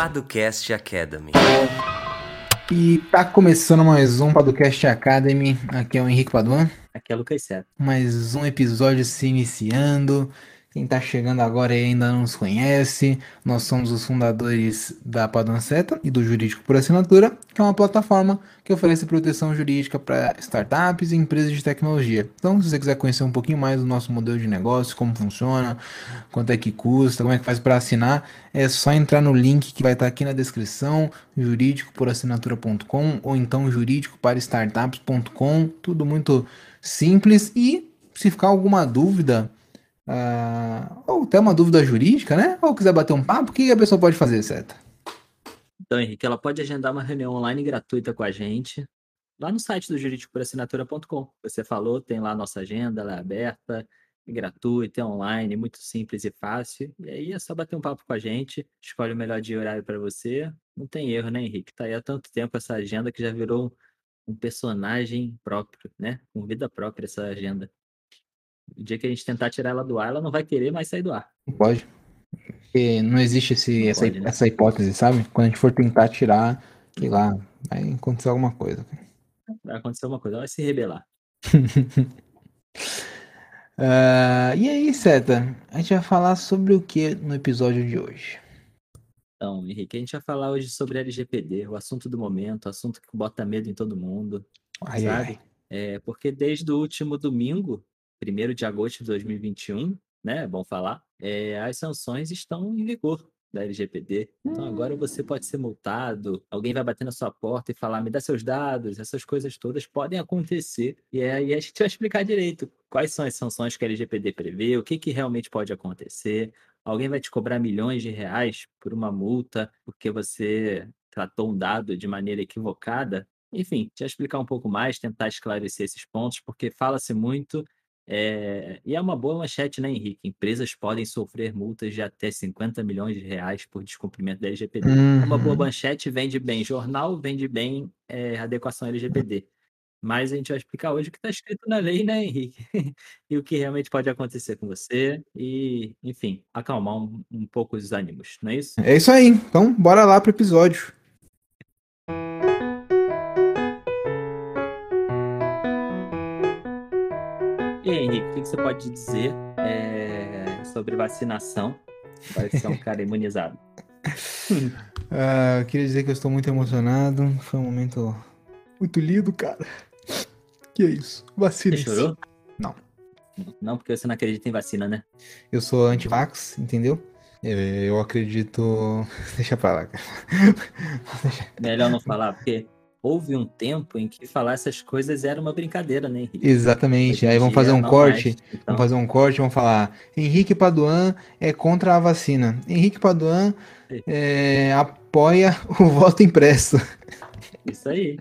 Paducast Academy. E tá começando mais um Paducast Academy. Aqui é o Henrique Paduan. Aqui é Lucas Seto. Mais um episódio se iniciando. Quem tá chegando agora e ainda não nos conhece, nós somos os fundadores da Paduan Seta e do Jurídico por Assinatura, que é uma plataforma que oferece proteção jurídica para startups e empresas de tecnologia. Então, se você quiser conhecer um pouquinho mais do nosso modelo de negócio, como funciona, quanto é que custa, como é que faz para assinar, é só entrar no link que vai estar aqui na descrição, juridicoporassinatura.com ou então juridicoparastartups.com, tudo muito simples e se ficar alguma dúvida, Uh, ou tem uma dúvida jurídica, né? Ou quiser bater um papo, o que a pessoa pode fazer, certo? Então, Henrique, ela pode agendar uma reunião online gratuita com a gente lá no site do juridicoporassinatura.com. Você falou, tem lá a nossa agenda, ela é aberta, é gratuita, é online, muito simples e fácil. E aí é só bater um papo com a gente, escolhe o melhor dia e horário para você. Não tem erro, né, Henrique? Tá aí há tanto tempo essa agenda que já virou um personagem próprio, né? Com vida própria essa agenda. O dia que a gente tentar tirar ela do ar, ela não vai querer mais sair do ar. Não pode. Porque não existe esse, não essa, pode, né? essa hipótese, sabe? Quando a gente for tentar tirar, sei lá, vai acontecer alguma coisa. Vai acontecer alguma coisa, ela vai se rebelar. uh, e aí, Seta, a gente vai falar sobre o que no episódio de hoje? Então, Henrique, a gente vai falar hoje sobre LGPD, o assunto do momento, o assunto que bota medo em todo mundo. Ai, sabe? Ai. É, porque desde o último domingo, 1 de agosto de 2021, né? É bom falar, é, as sanções estão em vigor da LGPD. Então agora você pode ser multado, alguém vai bater na sua porta e falar, me dá seus dados, essas coisas todas podem acontecer. E aí a gente vai explicar direito quais são as sanções que a LGPD prevê, o que, que realmente pode acontecer. Alguém vai te cobrar milhões de reais por uma multa porque você tratou um dado de maneira equivocada. Enfim, te explicar um pouco mais, tentar esclarecer esses pontos, porque fala-se muito é, e é uma boa manchete, né, Henrique? Empresas podem sofrer multas de até 50 milhões de reais por descumprimento da LGPD. Uhum. Uma boa uhum. manchete vende bem jornal, vende bem é, adequação LGPD. Mas a gente vai explicar hoje o que está escrito na lei, né, Henrique? e o que realmente pode acontecer com você. E, enfim, acalmar um, um pouco os ânimos, não é isso? É isso aí. Então, bora lá pro episódio. O que você pode dizer é, sobre vacinação? Vai ser um cara imunizado. ah, eu queria dizer que eu estou muito emocionado. Foi um momento muito lindo, cara. Que é isso? Vacina. Você chorou? Não. Não, porque você não acredita em vacina, né? Eu sou anti-vax, entendeu? Eu acredito. Deixa pra lá, cara. Melhor não falar, porque houve um tempo em que falar essas coisas era uma brincadeira, né, Henrique? Exatamente. Aí vamos fazer um corte. Então... Vamos fazer um corte, vamos falar. Henrique Paduan é contra a vacina. Henrique Paduan é, apoia o voto impresso. Isso aí.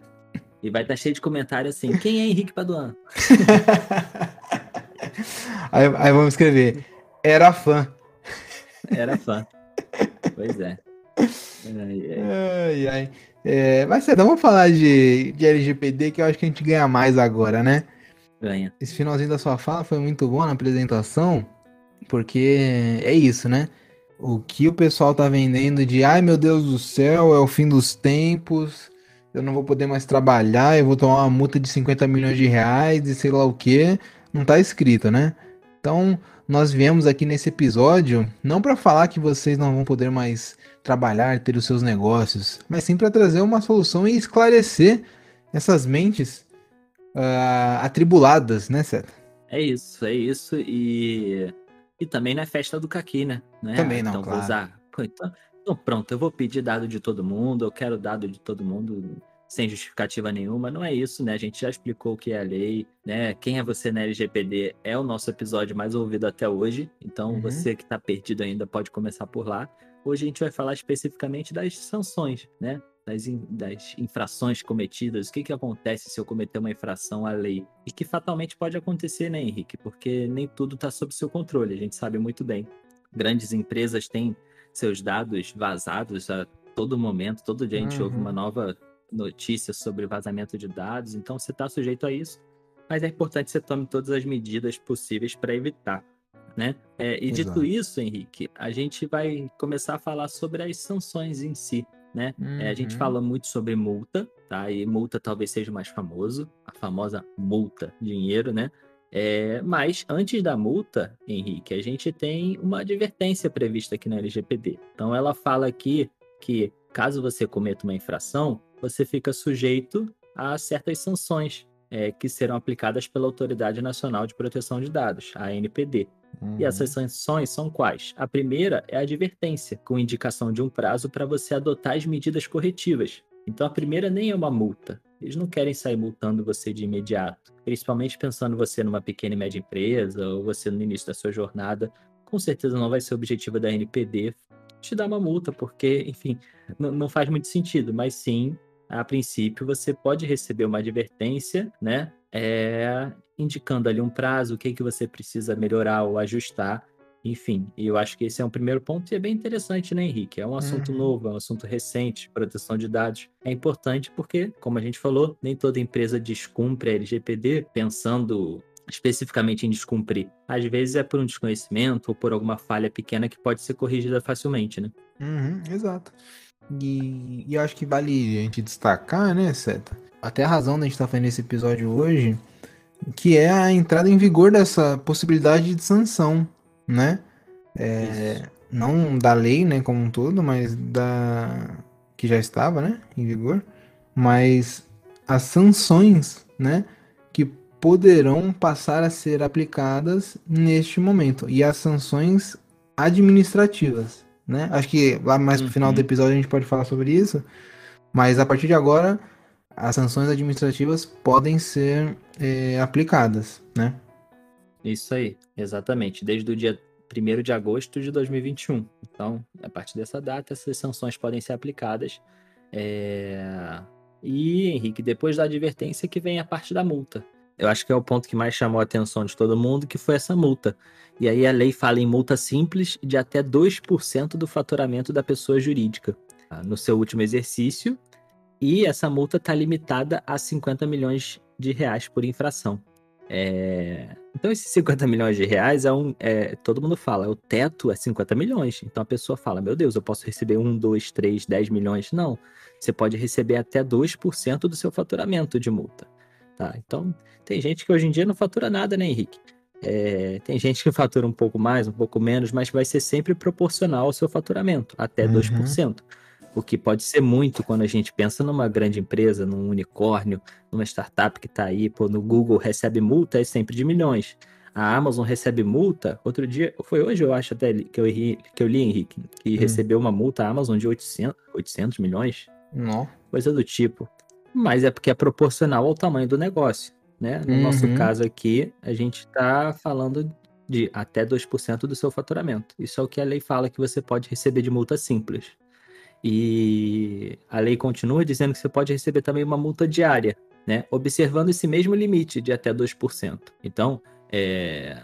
E vai estar cheio de comentário assim: quem é Henrique Paduan? aí, aí vamos escrever: era fã. Era fã. Pois é. Ai, ai. ai, ai. É, mas então vamos falar de, de LGPD que eu acho que a gente ganha mais agora, né? Ganha. Esse finalzinho da sua fala foi muito bom na apresentação, porque é isso, né? O que o pessoal tá vendendo de ai meu Deus do céu, é o fim dos tempos, eu não vou poder mais trabalhar, eu vou tomar uma multa de 50 milhões de reais e sei lá o que, não tá escrito, né? Então, nós viemos aqui nesse episódio não para falar que vocês não vão poder mais trabalhar, ter os seus negócios, mas sim para trazer uma solução e esclarecer essas mentes uh, atribuladas, né, Seta? É isso, é isso. E, e também na festa do caqui, né? né? Também não, então, claro. Vou usar... Então, então, pronto, eu vou pedir dado de todo mundo, eu quero dado de todo mundo sem justificativa nenhuma. Não é isso, né? A gente já explicou o que é a lei, né? Quem é você na LGPD é o nosso episódio mais ouvido até hoje. Então, uhum. você que está perdido ainda pode começar por lá. Hoje a gente vai falar especificamente das sanções, né? Das, in, das infrações cometidas, o que, que acontece se eu cometer uma infração à lei. E que fatalmente pode acontecer, né, Henrique? Porque nem tudo está sob seu controle, a gente sabe muito bem. Grandes empresas têm seus dados vazados a todo momento, todo dia a gente uhum. ouve uma nova notícias sobre vazamento de dados, então você está sujeito a isso, mas é importante que você tome todas as medidas possíveis para evitar. né? É, e dito isso, Henrique, a gente vai começar a falar sobre as sanções em si, né? Uhum. É, a gente uhum. fala muito sobre multa, tá? E multa talvez seja o mais famoso, a famosa multa, dinheiro, né? É, mas antes da multa, Henrique, a gente tem uma advertência prevista aqui na LGPD. Então ela fala aqui que caso você cometa uma infração, você fica sujeito a certas sanções é, que serão aplicadas pela Autoridade Nacional de Proteção de Dados, a ANPD. Uhum. E essas sanções são quais? A primeira é a advertência, com indicação de um prazo para você adotar as medidas corretivas. Então a primeira nem é uma multa. Eles não querem sair multando você de imediato, principalmente pensando você numa pequena e média empresa ou você no início da sua jornada. Com certeza não vai ser o objetivo da NPD te dar uma multa, porque, enfim, não faz muito sentido, mas sim a princípio, você pode receber uma advertência, né? É, indicando ali um prazo, o que, que você precisa melhorar ou ajustar. Enfim, e eu acho que esse é um primeiro ponto e é bem interessante, né, Henrique? É um assunto uhum. novo, é um assunto recente, proteção de dados. É importante porque, como a gente falou, nem toda empresa descumpre a LGPD pensando especificamente em descumprir. Às vezes é por um desconhecimento ou por alguma falha pequena que pode ser corrigida facilmente, né? Uhum, exato. E, e eu acho que vale a gente destacar, né, Seta? Até a razão da gente estar tá fazendo esse episódio hoje, que é a entrada em vigor dessa possibilidade de sanção, né? É, não da lei, né, como um todo, mas da que já estava, né, em vigor, mas as sanções, né, que poderão passar a ser aplicadas neste momento e as sanções administrativas, né? Acho que lá mais pro final do uhum. episódio a gente pode falar sobre isso. Mas a partir de agora, as sanções administrativas podem ser é, aplicadas, né? Isso aí, exatamente. Desde o dia 1 de agosto de 2021. Então, a partir dessa data, essas sanções podem ser aplicadas. É... E, Henrique, depois da advertência que vem a parte da multa. Eu acho que é o ponto que mais chamou a atenção de todo mundo, que foi essa multa. E aí a lei fala em multa simples de até 2% do faturamento da pessoa jurídica tá? no seu último exercício. E essa multa está limitada a 50 milhões de reais por infração. É... Então, esses 50 milhões de reais é um. É... Todo mundo fala, o teto é 50 milhões. Então a pessoa fala: Meu Deus, eu posso receber 1, 2, 3, 10 milhões. Não. Você pode receber até 2% do seu faturamento de multa. Tá? Então, tem gente que hoje em dia não fatura nada, né, Henrique? É, tem gente que fatura um pouco mais, um pouco menos, mas vai ser sempre proporcional ao seu faturamento, até uhum. 2%. O que pode ser muito quando a gente pensa numa grande empresa, num unicórnio, numa startup que está aí, pô, no Google recebe multa é sempre de milhões. A Amazon recebe multa, outro dia, foi hoje eu acho até que eu, que eu li, Henrique, que hum. recebeu uma multa a Amazon de 800, 800 milhões. Não. Coisa do tipo. Mas é porque é proporcional ao tamanho do negócio né? No uhum. nosso caso aqui, a gente está falando de até 2% do seu faturamento. Isso é o que a lei fala que você pode receber de multa simples. E a lei continua dizendo que você pode receber também uma multa diária, né? Observando esse mesmo limite de até 2%. Então, é...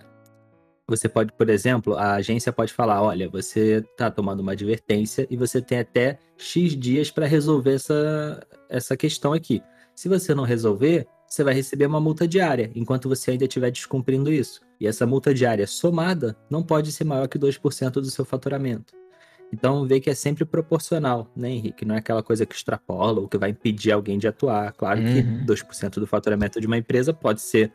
você pode, por exemplo, a agência pode falar: olha, você está tomando uma advertência e você tem até X dias para resolver essa, essa questão aqui. Se você não resolver, você vai receber uma multa diária, enquanto você ainda estiver descumprindo isso. E essa multa diária somada não pode ser maior que 2% do seu faturamento. Então, vê que é sempre proporcional, né, Henrique? Não é aquela coisa que extrapola ou que vai impedir alguém de atuar. Claro que uhum. 2% do faturamento de uma empresa pode ser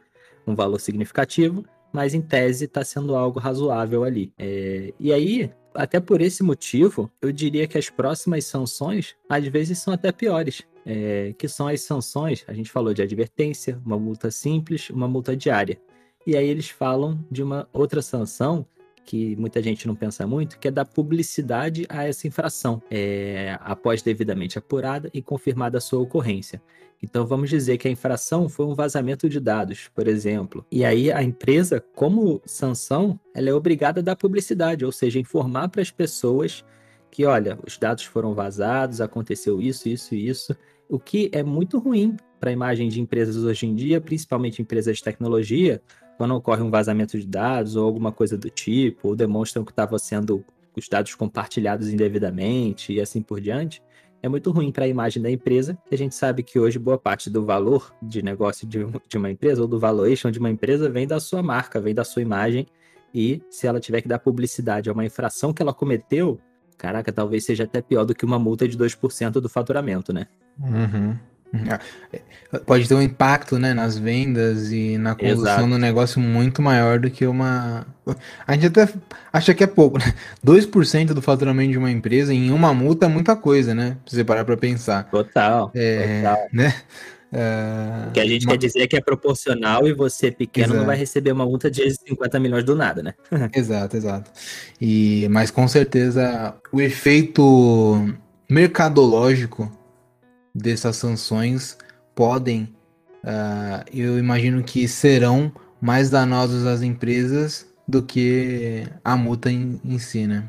um valor significativo, mas em tese está sendo algo razoável ali. É... E aí, até por esse motivo, eu diria que as próximas sanções, às vezes, são até piores é, que são as sanções. A gente falou de advertência, uma multa simples, uma multa diária. E aí eles falam de uma outra sanção que muita gente não pensa muito, que é dar publicidade a essa infração, é, após devidamente apurada e confirmada a sua ocorrência. Então vamos dizer que a infração foi um vazamento de dados, por exemplo. E aí a empresa, como sanção, ela é obrigada a dar publicidade, ou seja, informar para as pessoas que, olha, os dados foram vazados, aconteceu isso, isso e isso, o que é muito ruim para a imagem de empresas hoje em dia, principalmente empresas de tecnologia, quando ocorre um vazamento de dados ou alguma coisa do tipo, ou demonstram que estava sendo os dados compartilhados indevidamente e assim por diante, é muito ruim para a imagem da empresa, que a gente sabe que hoje boa parte do valor de negócio de, de uma empresa ou do valuation de uma empresa vem da sua marca, vem da sua imagem E se ela tiver que dar publicidade a uma infração que ela cometeu, caraca, talvez seja até pior do que uma multa de 2% do faturamento, né? Uhum. É, pode ter um impacto né, nas vendas e na condução do negócio muito maior do que uma. A gente até acha que é pouco, né? 2% do faturamento de uma empresa em uma multa é muita coisa, né? Se você parar para pensar. Total. É, total. Né? Uh, o que a gente uma... quer dizer é que é proporcional e você pequeno exato. não vai receber uma multa de 50 milhões do nada, né? exato, exato. E, mas com certeza o efeito mercadológico dessas sanções podem, uh, eu imagino que serão mais danosos às empresas do que a multa em, em si, né?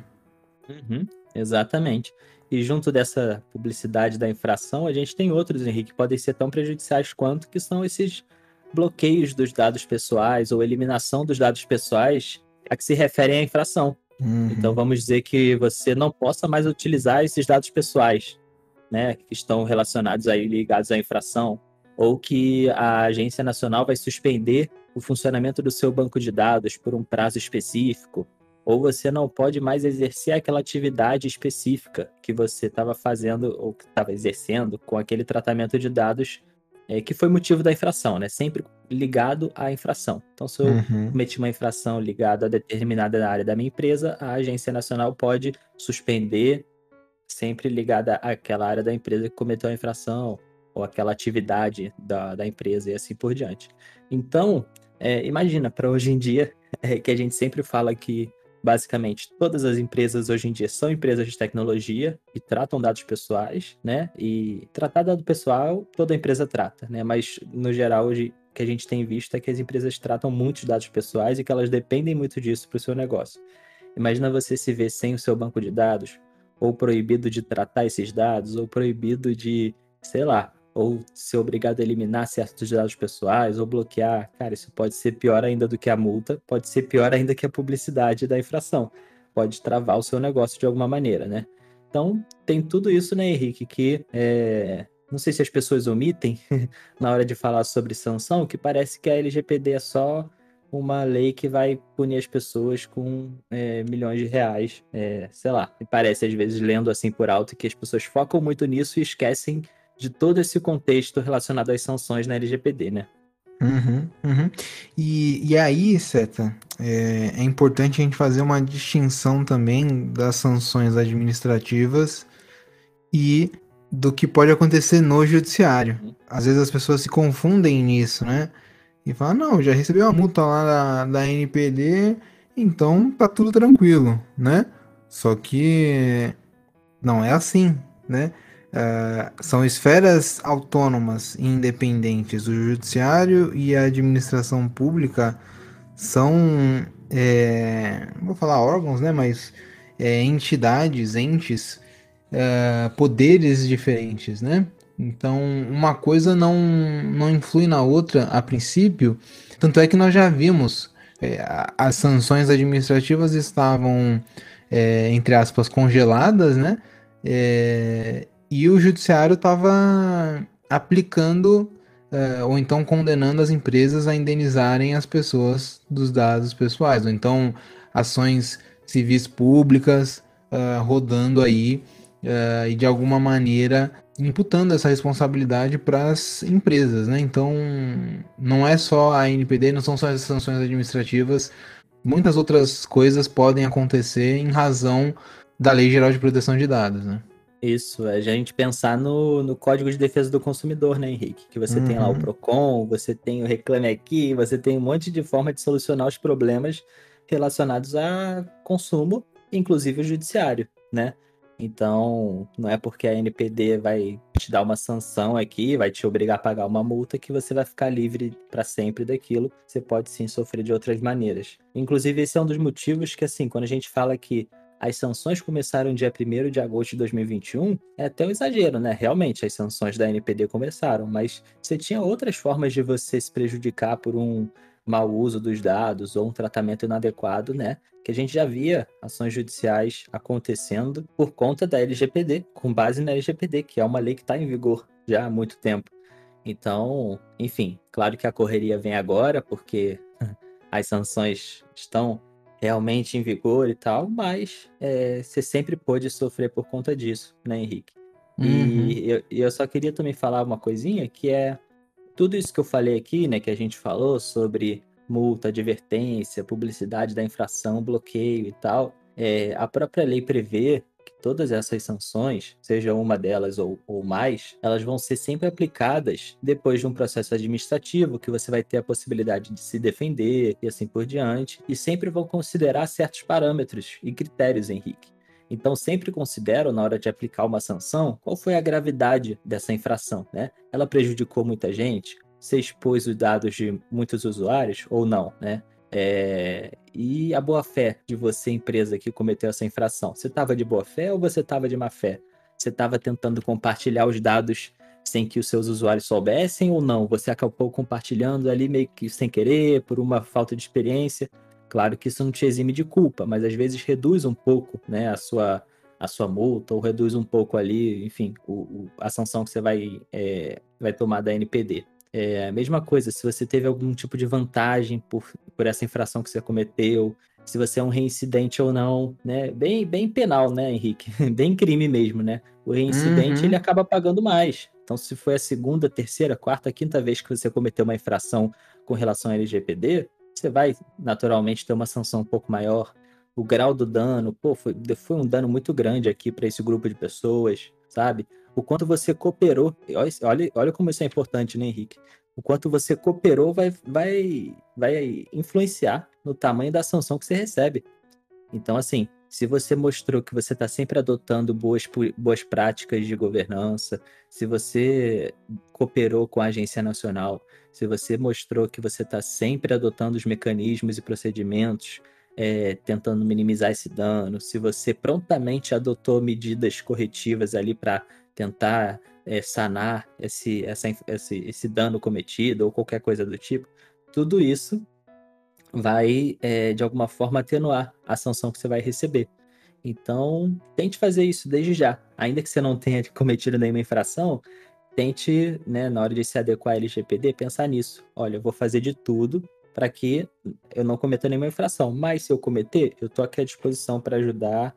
Uhum, exatamente. E junto dessa publicidade da infração, a gente tem outros, Henrique, que podem ser tão prejudiciais quanto, que são esses bloqueios dos dados pessoais ou eliminação dos dados pessoais a que se referem à infração. Uhum. Então vamos dizer que você não possa mais utilizar esses dados pessoais, né, que estão relacionados aí ligados à infração, ou que a agência nacional vai suspender o funcionamento do seu banco de dados por um prazo específico, ou você não pode mais exercer aquela atividade específica que você estava fazendo ou que estava exercendo com aquele tratamento de dados é, que foi motivo da infração, né? Sempre ligado à infração. Então, se eu uhum. cometi uma infração ligada a determinada área da minha empresa, a Agência Nacional pode suspender, sempre ligada àquela área da empresa que cometeu a infração ou aquela atividade da, da empresa e assim por diante. Então, é, imagina, para hoje em dia, é, que a gente sempre fala que Basicamente, todas as empresas hoje em dia são empresas de tecnologia e tratam dados pessoais, né? E tratar dado pessoal, toda empresa trata, né? Mas, no geral, hoje o que a gente tem visto é que as empresas tratam muitos dados pessoais e que elas dependem muito disso para o seu negócio. Imagina você se ver sem o seu banco de dados, ou proibido de tratar esses dados, ou proibido de, sei lá, ou ser obrigado a eliminar certos dados pessoais, ou bloquear, cara, isso pode ser pior ainda do que a multa, pode ser pior ainda que a publicidade da infração. Pode travar o seu negócio de alguma maneira, né? Então, tem tudo isso, né, Henrique, que é... não sei se as pessoas omitem na hora de falar sobre sanção, que parece que a LGPD é só uma lei que vai punir as pessoas com é, milhões de reais, é, sei lá. E parece, às vezes, lendo assim por alto, que as pessoas focam muito nisso e esquecem de todo esse contexto relacionado às sanções na LGPD, né? Uhum, uhum. E, e aí, Seta, é, é, importante a gente fazer uma distinção também das sanções administrativas e do que pode acontecer no judiciário. Uhum. Às vezes as pessoas se confundem nisso, né? E falam, não, já recebeu a multa lá da, da NPD, então tá tudo tranquilo, né? Só que não é assim, né? Uh, são esferas autônomas e independentes. O judiciário e a administração pública são, é, vou falar órgãos, né, mas é, entidades, entes, uh, poderes diferentes, né? Então, uma coisa não, não influi na outra a princípio. Tanto é que nós já vimos é, as sanções administrativas estavam, é, entre aspas, congeladas, né? É, e o judiciário estava aplicando uh, ou então condenando as empresas a indenizarem as pessoas dos dados pessoais, ou então ações civis públicas uh, rodando aí uh, e de alguma maneira imputando essa responsabilidade para as empresas, né? Então não é só a NPD, não são só as sanções administrativas, muitas outras coisas podem acontecer em razão da Lei Geral de Proteção de Dados, né? Isso, é a gente pensar no, no Código de Defesa do Consumidor, né, Henrique? Que você uhum. tem lá o uhum. PROCON, você tem o Reclame Aqui, você tem um monte de forma de solucionar os problemas relacionados a consumo, inclusive o judiciário, né? Então, não é porque a NPD vai te dar uma sanção aqui, vai te obrigar a pagar uma multa que você vai ficar livre para sempre daquilo. Você pode sim sofrer de outras maneiras. Inclusive, esse é um dos motivos que, assim, quando a gente fala que as sanções começaram dia 1 de agosto de 2021, é até um exagero, né? Realmente, as sanções da NPD começaram, mas você tinha outras formas de você se prejudicar por um mau uso dos dados ou um tratamento inadequado, né? Que a gente já via ações judiciais acontecendo por conta da LGPD, com base na LGPD, que é uma lei que está em vigor já há muito tempo. Então, enfim, claro que a correria vem agora, porque as sanções estão realmente em vigor e tal, mas é, você sempre pôde sofrer por conta disso, né, Henrique? Uhum. E eu, eu só queria também falar uma coisinha que é tudo isso que eu falei aqui, né, que a gente falou sobre multa, advertência, publicidade da infração, bloqueio e tal, é, a própria lei prevê que todas essas sanções, seja uma delas ou, ou mais, elas vão ser sempre aplicadas depois de um processo administrativo que você vai ter a possibilidade de se defender e assim por diante, e sempre vão considerar certos parâmetros e critérios, Henrique. Então, sempre considero, na hora de aplicar uma sanção, qual foi a gravidade dessa infração, né? Ela prejudicou muita gente? Você expôs os dados de muitos usuários ou não, né? É... E a boa fé de você, empresa, que cometeu essa infração? Você estava de boa fé ou você estava de má fé? Você estava tentando compartilhar os dados sem que os seus usuários soubessem ou não? Você acabou compartilhando ali meio que sem querer, por uma falta de experiência? Claro que isso não te exime de culpa, mas às vezes reduz um pouco né, a, sua, a sua multa, ou reduz um pouco ali, enfim, o, o, a sanção que você vai, é, vai tomar da NPD. É a mesma coisa, se você teve algum tipo de vantagem por, por essa infração que você cometeu, se você é um reincidente ou não, né? Bem, bem penal, né, Henrique? Bem crime mesmo, né? O reincidente, uhum. ele acaba pagando mais. Então, se foi a segunda, terceira, quarta, quinta vez que você cometeu uma infração com relação ao LGPD, você vai naturalmente ter uma sanção um pouco maior. O grau do dano, pô, foi, foi um dano muito grande aqui para esse grupo de pessoas, sabe? O quanto você cooperou, olha, olha como isso é importante, né, Henrique? O quanto você cooperou vai, vai, vai influenciar no tamanho da sanção que você recebe. Então, assim, se você mostrou que você está sempre adotando boas, boas práticas de governança, se você cooperou com a agência nacional, se você mostrou que você está sempre adotando os mecanismos e procedimentos, é, tentando minimizar esse dano, se você prontamente adotou medidas corretivas ali para tentar é, sanar esse, essa, esse, esse dano cometido ou qualquer coisa do tipo, tudo isso vai, é, de alguma forma, atenuar a sanção que você vai receber. Então, tente fazer isso desde já. Ainda que você não tenha cometido nenhuma infração, tente, né, na hora de se adequar à LGPD, pensar nisso. Olha, eu vou fazer de tudo para que eu não cometa nenhuma infração. Mas se eu cometer, eu estou aqui à disposição para ajudar,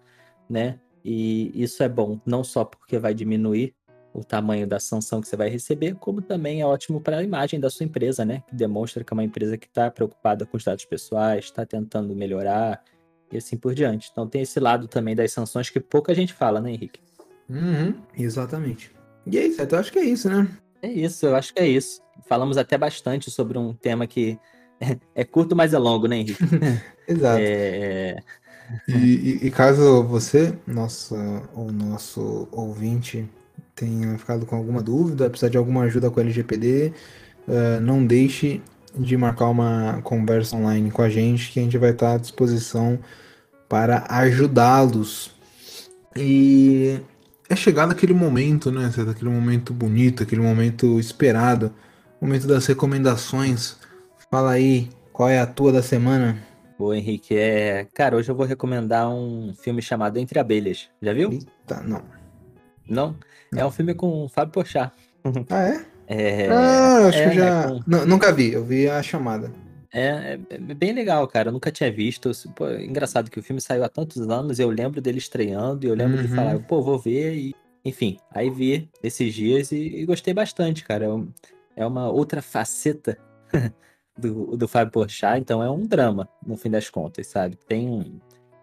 né? E isso é bom, não só porque vai diminuir o tamanho da sanção que você vai receber, como também é ótimo para a imagem da sua empresa, né? Que demonstra que é uma empresa que está preocupada com os dados pessoais, está tentando melhorar e assim por diante. Então tem esse lado também das sanções que pouca gente fala, né, Henrique? Uhum, exatamente. E é isso, então acho que é isso, né? É isso, eu acho que é isso. Falamos até bastante sobre um tema que é, é curto, mas é longo, né, Henrique? Exato. É... E, e, e, caso você, nossa, o nosso ouvinte, tenha ficado com alguma dúvida, precisar de alguma ajuda com o LGPD, uh, eh, não deixe de marcar uma conversa online com a gente, que a gente vai estar à disposição para ajudá-los. E é chegado aquele momento, né? Aquele momento bonito, aquele momento esperado, momento das recomendações. Fala aí, qual é a tua da semana? Boa, Henrique. É... Cara, hoje eu vou recomendar um filme chamado Entre Abelhas. Já viu? Eita, não. Não? não. É um filme com Fábio Pochá. Ah, é? É... Ah, acho é, que já. É com... Nunca vi, eu vi a chamada. É, é, bem legal, cara. Eu nunca tinha visto. Pô, engraçado que o filme saiu há tantos anos, eu lembro dele estreando e eu lembro uhum. de falar, pô, vou ver e. Enfim, aí vi esses dias e, e gostei bastante, cara. É, é uma outra faceta do, do Fábio Porchat, então é um drama, no fim das contas, sabe? Tem um,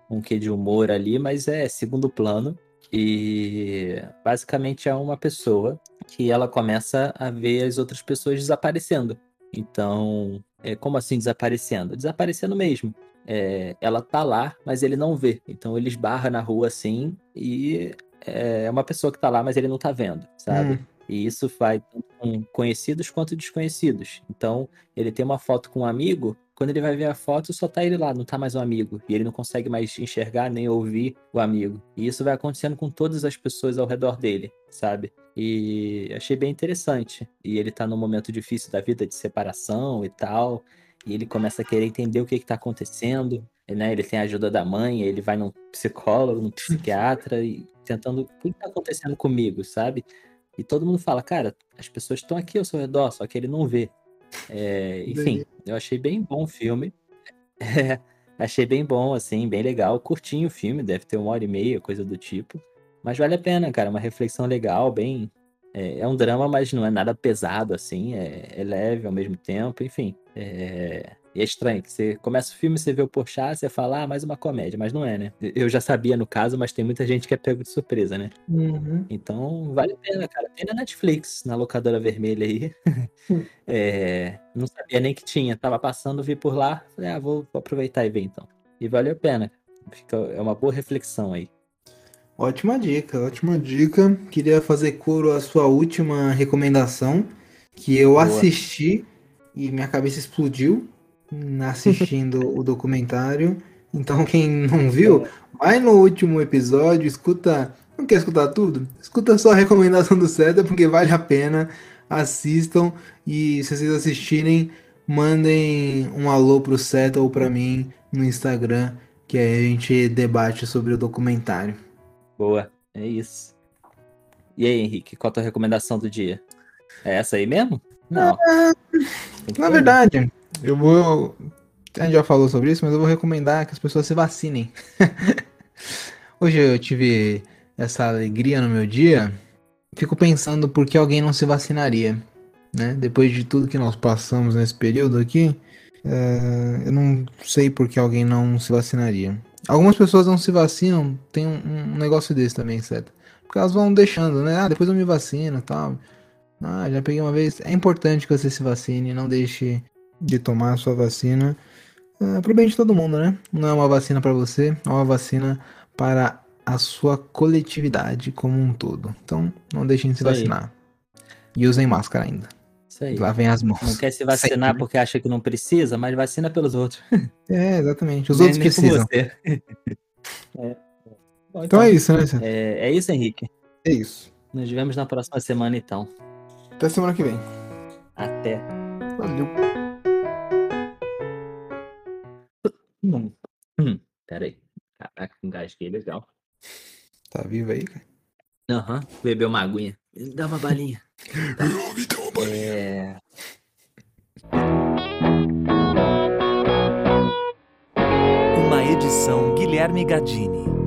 um quê de humor ali, mas é segundo plano. E basicamente é uma pessoa que ela começa a ver as outras pessoas desaparecendo. Então, é, como assim desaparecendo? Desaparecendo mesmo. É, ela tá lá, mas ele não vê. Então ele esbarra na rua assim e é uma pessoa que tá lá, mas ele não tá vendo, sabe? Hum. E isso tanto com conhecidos quanto desconhecidos. Então, ele tem uma foto com um amigo, quando ele vai ver a foto, só tá ele lá, não tá mais um amigo. E ele não consegue mais enxergar nem ouvir o amigo. E isso vai acontecendo com todas as pessoas ao redor dele, sabe? E achei bem interessante. E ele tá num momento difícil da vida de separação e tal. E ele começa a querer entender o que, que tá acontecendo. Né? Ele tem a ajuda da mãe, ele vai num psicólogo, num psiquiatra, e tentando. O que tá acontecendo comigo, sabe? E todo mundo fala, cara, as pessoas estão aqui ao seu redor, só que ele não vê. É, enfim, eu achei bem bom o filme. É, Achei bem bom, assim, bem legal. Curtinho o filme, deve ter uma hora e meia, coisa do tipo. Mas vale a pena, cara. Uma reflexão legal, bem. É, é um drama, mas não é nada pesado, assim. É, é leve ao mesmo tempo, enfim. É, e é estranho, que você começa o filme, você vê o Porchat, você fala, ah, mais uma comédia, mas não é, né? Eu já sabia no caso, mas tem muita gente que é pego de surpresa, né? Uhum. Então, vale a pena, cara. Tem na Netflix, na locadora vermelha aí. é, não sabia nem que tinha, tava passando, vi por lá, falei, ah, vou, vou aproveitar e ver então. E vale a pena. Fica, é uma boa reflexão aí. Ótima dica, ótima dica. Queria fazer coro à sua última recomendação, que eu Boa. assisti e minha cabeça explodiu assistindo o documentário. Então, quem não viu, vai no último episódio, escuta. Não quer escutar tudo? Escuta só a recomendação do César, porque vale a pena. Assistam e se vocês assistirem, mandem um alô pro César ou para mim no Instagram, que aí a gente debate sobre o documentário. Boa, é isso. E aí, Henrique, qual a tua recomendação do dia? É essa aí mesmo? Não. É, na verdade, eu vou. A gente já falou sobre isso, mas eu vou recomendar que as pessoas se vacinem. Hoje eu tive essa alegria no meu dia. Fico pensando por que alguém não se vacinaria, né? Depois de tudo que nós passamos nesse período aqui, é, eu não sei por que alguém não se vacinaria. Algumas pessoas não se vacinam, tem um, um negócio desse também, certo? Porque elas vão deixando, né? Ah, depois eu me vacino e tal. Ah, já peguei uma vez. É importante que você se vacine, não deixe de tomar a sua vacina é, para o bem de todo mundo, né? Não é uma vacina para você, é uma vacina para a sua coletividade como um todo. Então, não deixem de se Isso vacinar. Aí. E usem máscara ainda. Isso aí. Lavem as mãos. Não quer se vacinar Sempre. porque acha que não precisa, mas vacina pelos outros. É, exatamente. Os nem, outros nem precisam. é. Bom, então, então, é isso, né? É, é isso, Henrique. É isso. Nos vemos na próxima semana, então. Até semana que vem. Até. Valeu. Hum. Hum. Pera aí. Caraca, engasguei legal. Tá vivo aí, cara? Aham, uhum. bebeu uma aguinha. Dá uma balinha. Tá. Me dá uma balinha. É... Uma edição Guilherme Gadini.